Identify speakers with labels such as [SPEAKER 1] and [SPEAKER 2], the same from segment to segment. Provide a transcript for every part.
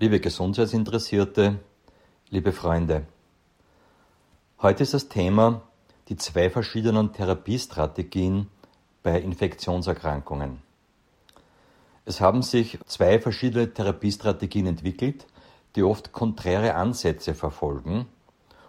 [SPEAKER 1] Liebe Gesundheitsinteressierte, liebe Freunde, heute ist das Thema die zwei verschiedenen Therapiestrategien bei Infektionserkrankungen. Es haben sich zwei verschiedene Therapiestrategien entwickelt, die oft konträre Ansätze verfolgen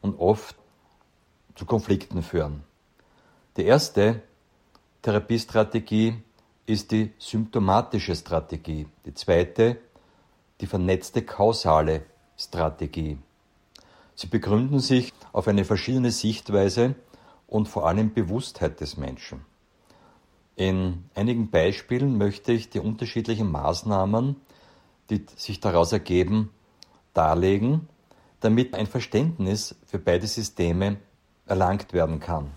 [SPEAKER 1] und oft zu Konflikten führen. Die erste Therapiestrategie ist die symptomatische Strategie, die zweite die vernetzte kausale Strategie. Sie begründen sich auf eine verschiedene Sichtweise und vor allem Bewusstheit des Menschen. In einigen Beispielen möchte ich die unterschiedlichen Maßnahmen, die sich daraus ergeben, darlegen, damit ein Verständnis für beide Systeme erlangt werden kann.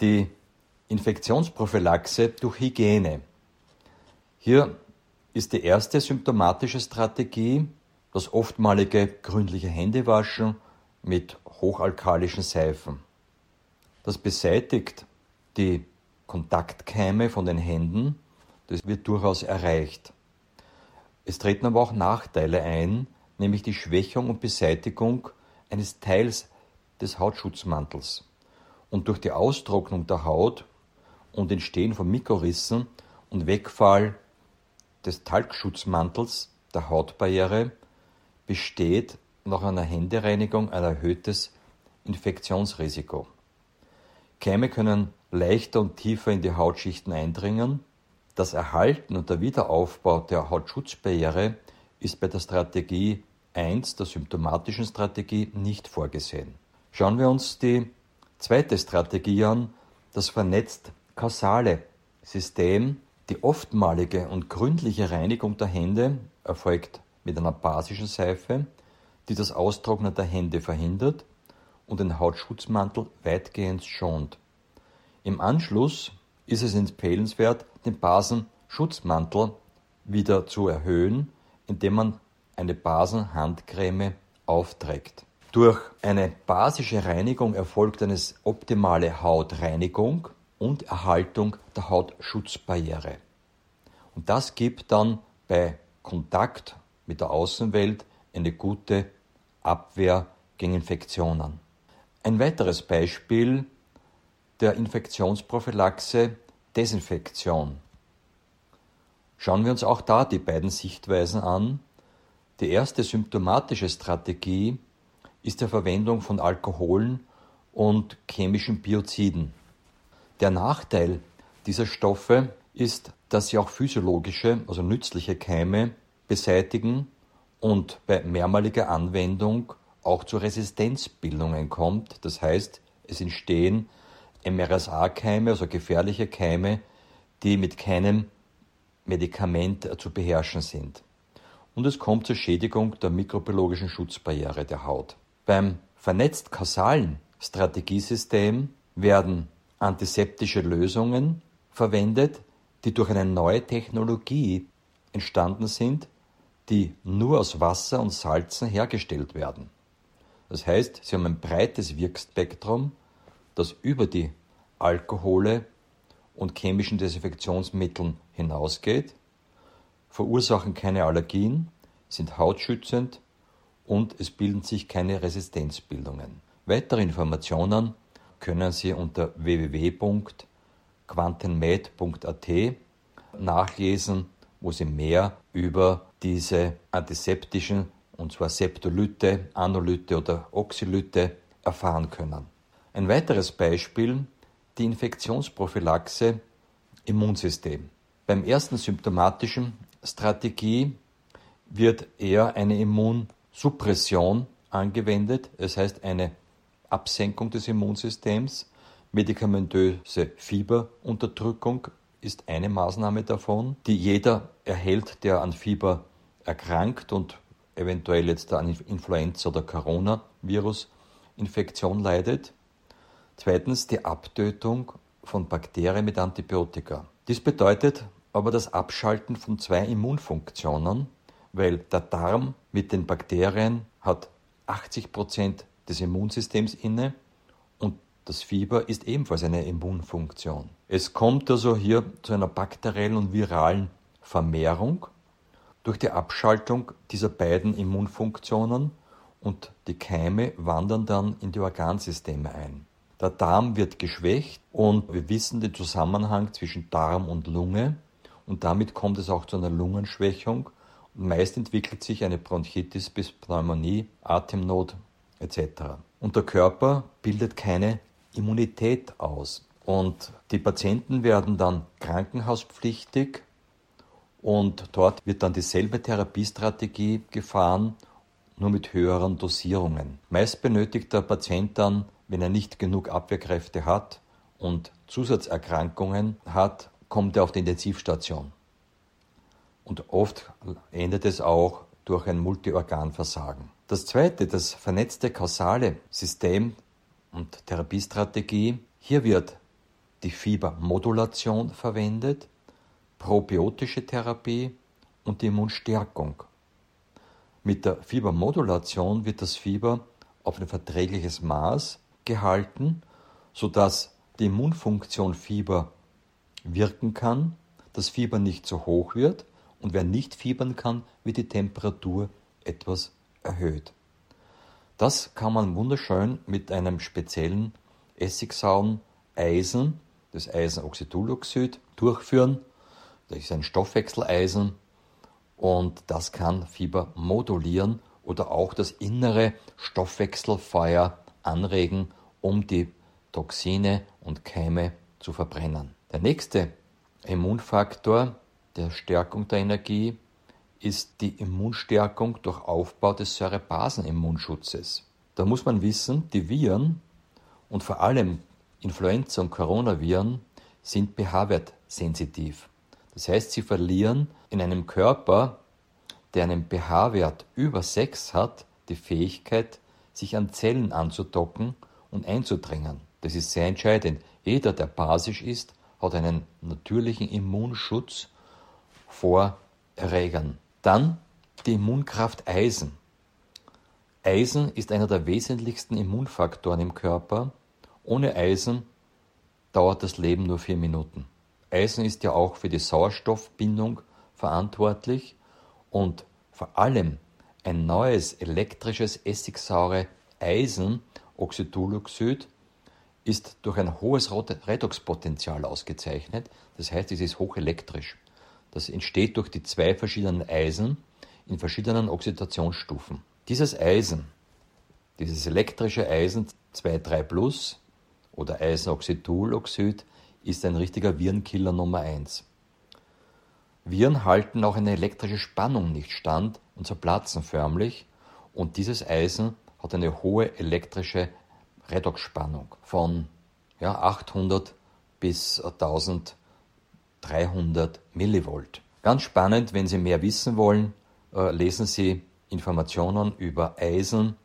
[SPEAKER 1] Die Infektionsprophylaxe durch Hygiene. Hier ist die erste symptomatische Strategie das oftmalige gründliche Händewaschen mit hochalkalischen Seifen. Das beseitigt die Kontaktkeime von den Händen, das wird durchaus erreicht. Es treten aber auch Nachteile ein, nämlich die Schwächung und Beseitigung eines Teils des Hautschutzmantels. Und durch die Austrocknung der Haut und Entstehen von Mikrorissen und Wegfall des Talgschutzmantels der Hautbarriere besteht nach einer Händereinigung ein erhöhtes Infektionsrisiko. Keime können leichter und tiefer in die Hautschichten eindringen. Das Erhalten und der Wiederaufbau der Hautschutzbarriere ist bei der Strategie 1 der symptomatischen Strategie nicht vorgesehen. Schauen wir uns die zweite Strategie an, das vernetzt kausale System die oftmalige und gründliche Reinigung der Hände erfolgt mit einer basischen Seife, die das Austrocknen der Hände verhindert und den Hautschutzmantel weitgehend schont. Im Anschluss ist es empfehlenswert, den Basenschutzmantel wieder zu erhöhen, indem man eine Basenhandcreme aufträgt. Durch eine basische Reinigung erfolgt eine optimale Hautreinigung und Erhaltung der Hautschutzbarriere. Und das gibt dann bei Kontakt mit der Außenwelt eine gute Abwehr gegen Infektionen. Ein weiteres Beispiel der Infektionsprophylaxe Desinfektion. Schauen wir uns auch da die beiden Sichtweisen an. Die erste symptomatische Strategie ist die Verwendung von Alkoholen und chemischen Bioziden. Der Nachteil dieser Stoffe ist, dass sie auch physiologische, also nützliche Keime beseitigen und bei mehrmaliger Anwendung auch zu Resistenzbildungen kommt. Das heißt, es entstehen MRSA-Keime, also gefährliche Keime, die mit keinem Medikament zu beherrschen sind. Und es kommt zur Schädigung der mikrobiologischen Schutzbarriere der Haut. Beim vernetzt kausalen Strategiesystem werden antiseptische Lösungen verwendet, die durch eine neue Technologie entstanden sind, die nur aus Wasser und Salzen hergestellt werden. Das heißt, sie haben ein breites Wirkspektrum, das über die Alkohole und chemischen Desinfektionsmitteln hinausgeht, verursachen keine Allergien, sind hautschützend und es bilden sich keine Resistenzbildungen. Weitere Informationen können Sie unter www.quantenmed.at nachlesen, wo Sie mehr über diese antiseptischen, und zwar Septolyte, Anolyte oder Oxylyte, erfahren können. Ein weiteres Beispiel, die Infektionsprophylaxe Immunsystem. Beim ersten symptomatischen Strategie wird eher eine Immunsuppression angewendet, das heißt eine Absenkung des Immunsystems. Medikamentöse Fieberunterdrückung ist eine Maßnahme davon, die jeder erhält, der an Fieber erkrankt und eventuell jetzt an Influenza oder Coronavirus-Infektion leidet. Zweitens die Abtötung von Bakterien mit Antibiotika. Dies bedeutet aber das Abschalten von zwei Immunfunktionen, weil der Darm mit den Bakterien hat 80 Prozent des Immunsystems inne und das Fieber ist ebenfalls eine Immunfunktion. Es kommt also hier zu einer bakteriellen und viralen Vermehrung durch die Abschaltung dieser beiden Immunfunktionen und die Keime wandern dann in die Organsysteme ein. Der Darm wird geschwächt und wir wissen den Zusammenhang zwischen Darm und Lunge und damit kommt es auch zu einer Lungenschwächung und meist entwickelt sich eine Bronchitis bis Pneumonie, Atemnot etc. Und der Körper bildet keine Immunität aus. Und die Patienten werden dann krankenhauspflichtig und dort wird dann dieselbe Therapiestrategie gefahren, nur mit höheren Dosierungen. Meist benötigt der Patient dann, wenn er nicht genug Abwehrkräfte hat und Zusatzerkrankungen hat, kommt er auf die Intensivstation. Und oft endet es auch durch ein Multiorganversagen. Das zweite, das vernetzte kausale System und Therapiestrategie, hier wird die Fiebermodulation verwendet, probiotische Therapie und die Immunstärkung. Mit der Fiebermodulation wird das Fieber auf ein verträgliches Maß gehalten, sodass die Immunfunktion Fieber wirken kann, das Fieber nicht so hoch wird und wer nicht fiebern kann, wird die Temperatur etwas erhöht. Das kann man wunderschön mit einem speziellen Essigsauen Eisen, das Eisenoxidoloxid, durchführen. Das ist ein Stoffwechseleisen und das kann Fieber modulieren oder auch das innere Stoffwechselfeuer anregen, um die Toxine und Keime zu verbrennen. Der nächste Immunfaktor der Stärkung der Energie ist die Immunstärkung durch Aufbau des Säurebasenimmunschutzes. Da muss man wissen, die Viren und vor allem Influenza- und Coronaviren sind pH-Wert sensitiv. Das heißt, sie verlieren in einem Körper, der einen pH-Wert über 6 hat, die Fähigkeit, sich an Zellen anzudocken und einzudringen. Das ist sehr entscheidend. Jeder, der basisch ist, hat einen natürlichen Immunschutz vor Erregern. Dann die Immunkraft Eisen. Eisen ist einer der wesentlichsten Immunfaktoren im Körper. Ohne Eisen dauert das Leben nur vier Minuten. Eisen ist ja auch für die Sauerstoffbindung verantwortlich und vor allem ein neues elektrisches essigsaure Eisen, Oxidoloxid, ist durch ein hohes Redoxpotential ausgezeichnet. Das heißt, es ist hochelektrisch. Das entsteht durch die zwei verschiedenen Eisen in verschiedenen Oxidationsstufen. Dieses Eisen, dieses elektrische Eisen 2,3 Plus oder Eisenoxidoloxid ist ein richtiger Virenkiller Nummer 1. Viren halten auch eine elektrische Spannung nicht stand und zerplatzen förmlich und dieses Eisen hat eine hohe elektrische Redoxspannung von ja, 800 bis 1000 300 Millivolt. Ganz spannend, wenn Sie mehr wissen wollen, äh, lesen Sie Informationen über Eisen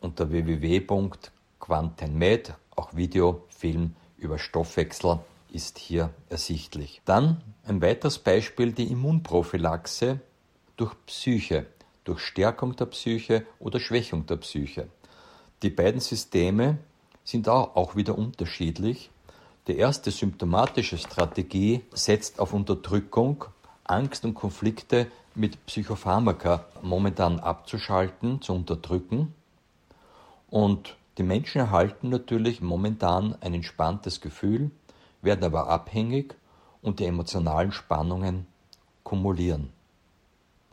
[SPEAKER 1] unter www.quantenmed. Auch Video, Film über Stoffwechsel ist hier ersichtlich. Dann ein weiteres Beispiel, die Immunprophylaxe durch Psyche, durch Stärkung der Psyche oder Schwächung der Psyche. Die beiden Systeme sind auch wieder unterschiedlich die erste symptomatische Strategie setzt auf Unterdrückung, Angst und Konflikte mit Psychopharmaka momentan abzuschalten, zu unterdrücken. Und die Menschen erhalten natürlich momentan ein entspanntes Gefühl, werden aber abhängig und die emotionalen Spannungen kumulieren.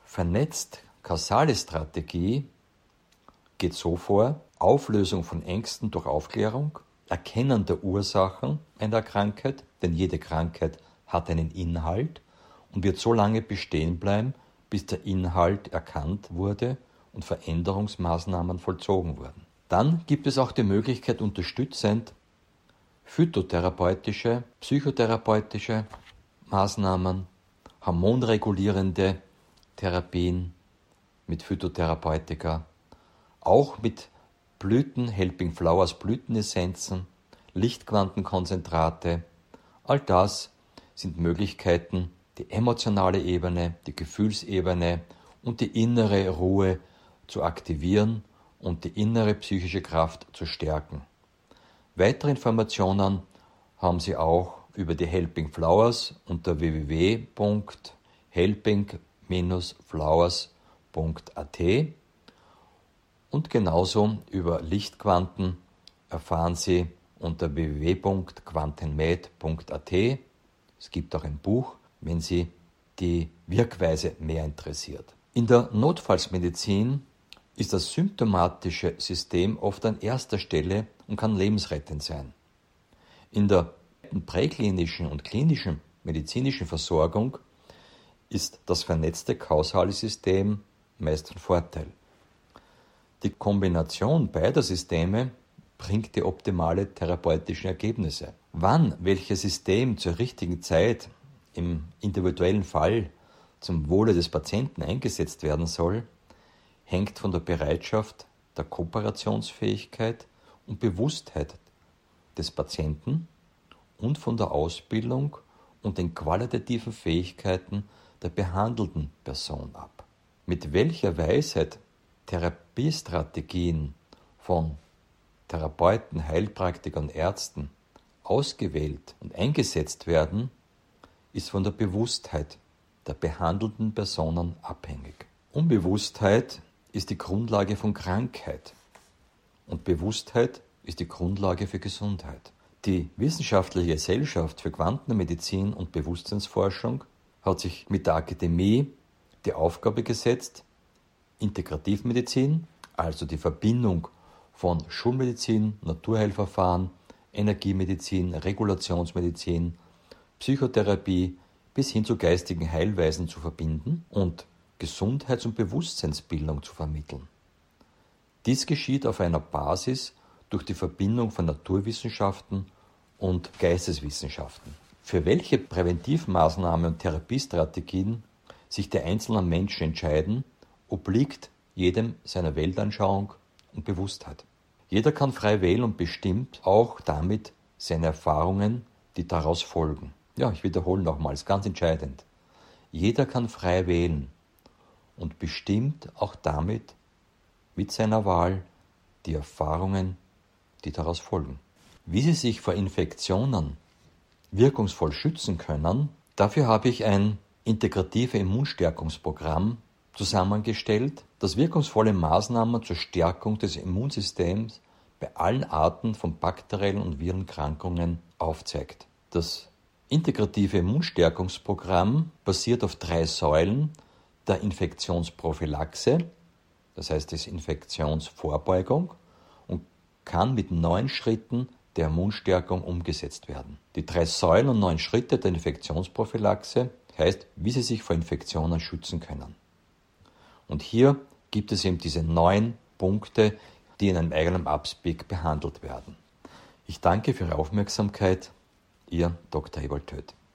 [SPEAKER 1] Vernetzt kausale Strategie geht so vor, Auflösung von Ängsten durch Aufklärung, Erkennen der Ursachen einer Krankheit, denn jede Krankheit hat einen Inhalt und wird so lange bestehen bleiben, bis der Inhalt erkannt wurde und Veränderungsmaßnahmen vollzogen wurden. Dann gibt es auch die Möglichkeit, unterstützend phytotherapeutische, psychotherapeutische Maßnahmen, hormonregulierende Therapien mit Phytotherapeutika, auch mit Blüten, Helping Flowers Blütenessenzen, Lichtquantenkonzentrate, all das sind Möglichkeiten, die emotionale Ebene, die Gefühlsebene und die innere Ruhe zu aktivieren und die innere psychische Kraft zu stärken. Weitere Informationen haben Sie auch über die Helping Flowers unter www.helping-flowers.at. und genauso über Lichtquanten erfahren Sie unter www.quantenmed.at. Es gibt auch ein Buch, wenn Sie die Wirkweise mehr interessiert. In der Notfallsmedizin ist das symptomatische System oft an erster Stelle und kann lebensrettend sein. In der präklinischen und klinischen medizinischen Versorgung ist das vernetzte kausale System meist von Vorteil. Die Kombination beider Systeme bringt die optimale therapeutische Ergebnisse. Wann welches System zur richtigen Zeit im individuellen Fall zum Wohle des Patienten eingesetzt werden soll, hängt von der Bereitschaft, der Kooperationsfähigkeit und Bewusstheit des Patienten und von der Ausbildung und den qualitativen Fähigkeiten der behandelten Person ab. Mit welcher Weisheit Therapiestrategien von Therapeuten, Heilpraktikern, Ärzten ausgewählt und eingesetzt werden, ist von der Bewusstheit der behandelten Personen abhängig. Unbewusstheit ist die Grundlage von Krankheit und Bewusstheit ist die Grundlage für Gesundheit. Die Wissenschaftliche Gesellschaft für Quantenmedizin und Bewusstseinsforschung hat sich mit der Akademie die Aufgabe gesetzt, Integrativmedizin, also die Verbindung von Schulmedizin, Naturheilverfahren, Energiemedizin, Regulationsmedizin, Psychotherapie bis hin zu geistigen Heilweisen zu verbinden und Gesundheits- und Bewusstseinsbildung zu vermitteln. Dies geschieht auf einer Basis durch die Verbindung von Naturwissenschaften und Geisteswissenschaften. Für welche Präventivmaßnahmen und Therapiestrategien sich der einzelne Mensch entscheiden, obliegt jedem seiner Weltanschauung und Bewusstheit. Jeder kann frei wählen und bestimmt auch damit seine Erfahrungen, die daraus folgen. Ja, ich wiederhole nochmals, ganz entscheidend. Jeder kann frei wählen und bestimmt auch damit mit seiner Wahl die Erfahrungen, die daraus folgen. Wie Sie sich vor Infektionen wirkungsvoll schützen können, dafür habe ich ein integrative Immunstärkungsprogramm zusammengestellt, das wirkungsvolle Maßnahmen zur Stärkung des Immunsystems bei allen Arten von bakteriellen und Virenkrankungen aufzeigt. Das integrative Immunstärkungsprogramm basiert auf drei Säulen der Infektionsprophylaxe, das heißt des Infektionsvorbeugung und kann mit neun Schritten der Immunstärkung umgesetzt werden. Die drei Säulen und neun Schritte der Infektionsprophylaxe heißt, wie sie sich vor Infektionen schützen können. Und hier gibt es eben diese neun Punkte, die in einem eigenen Upspeak behandelt werden. Ich danke für Ihre Aufmerksamkeit. Ihr Dr. Ewald Töth.